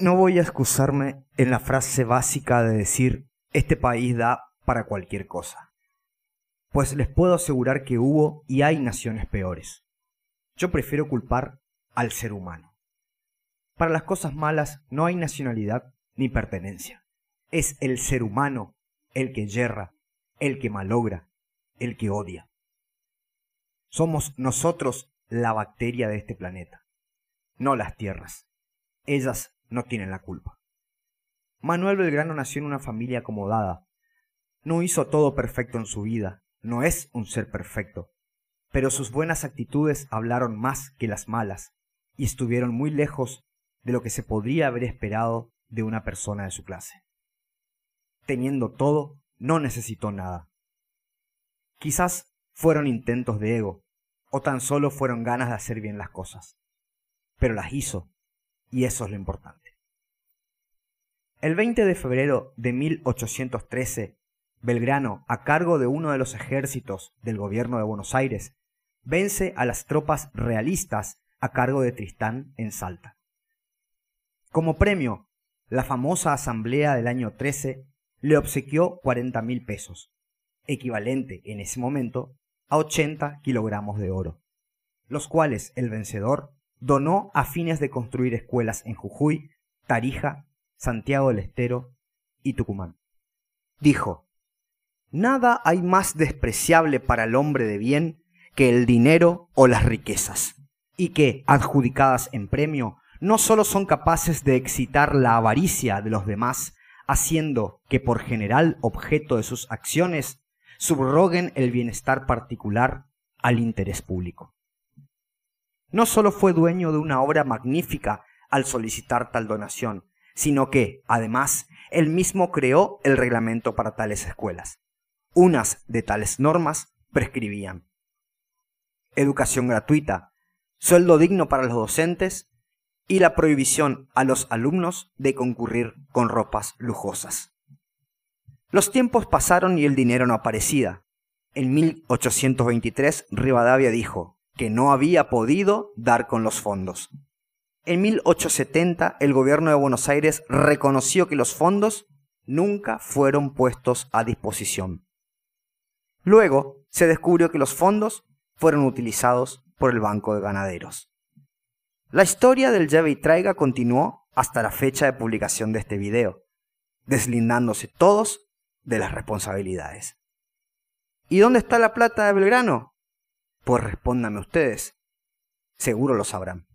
No voy a excusarme en la frase básica de decir este país da para cualquier cosa, pues les puedo asegurar que hubo y hay naciones peores. Yo prefiero culpar al ser humano. Para las cosas malas no hay nacionalidad ni pertenencia. Es el ser humano el que yerra, el que malogra, el que odia. Somos nosotros la bacteria de este planeta, no las tierras. Ellas no tienen la culpa. Manuel Belgrano nació en una familia acomodada. No hizo todo perfecto en su vida, no es un ser perfecto, pero sus buenas actitudes hablaron más que las malas y estuvieron muy lejos de lo que se podría haber esperado de una persona de su clase. Teniendo todo, no necesitó nada. Quizás fueron intentos de ego, o tan solo fueron ganas de hacer bien las cosas. Pero las hizo, y eso es lo importante. El 20 de febrero de 1813, Belgrano, a cargo de uno de los ejércitos del gobierno de Buenos Aires, vence a las tropas realistas a cargo de Tristán en Salta. Como premio, la famosa asamblea del año 13 le obsequió 40 mil pesos, equivalente en ese momento a 80 kilogramos de oro, los cuales el vencedor donó a fines de construir escuelas en Jujuy, Tarija, Santiago del Estero y Tucumán. Dijo, Nada hay más despreciable para el hombre de bien que el dinero o las riquezas, y que, adjudicadas en premio, no sólo son capaces de excitar la avaricia de los demás, haciendo que por general objeto de sus acciones subroguen el bienestar particular al interés público. No solo fue dueño de una obra magnífica al solicitar tal donación, sino que, además, él mismo creó el reglamento para tales escuelas. Unas de tales normas prescribían educación gratuita, sueldo digno para los docentes y la prohibición a los alumnos de concurrir con ropas lujosas. Los tiempos pasaron y el dinero no aparecía. En 1823 Rivadavia dijo que no había podido dar con los fondos. En 1870 el gobierno de Buenos Aires reconoció que los fondos nunca fueron puestos a disposición. Luego se descubrió que los fondos fueron utilizados por el Banco de Ganaderos. La historia del lleve y traiga continuó hasta la fecha de publicación de este video, deslindándose todos de las responsabilidades. ¿Y dónde está la plata de Belgrano? Pues respóndanme ustedes, seguro lo sabrán.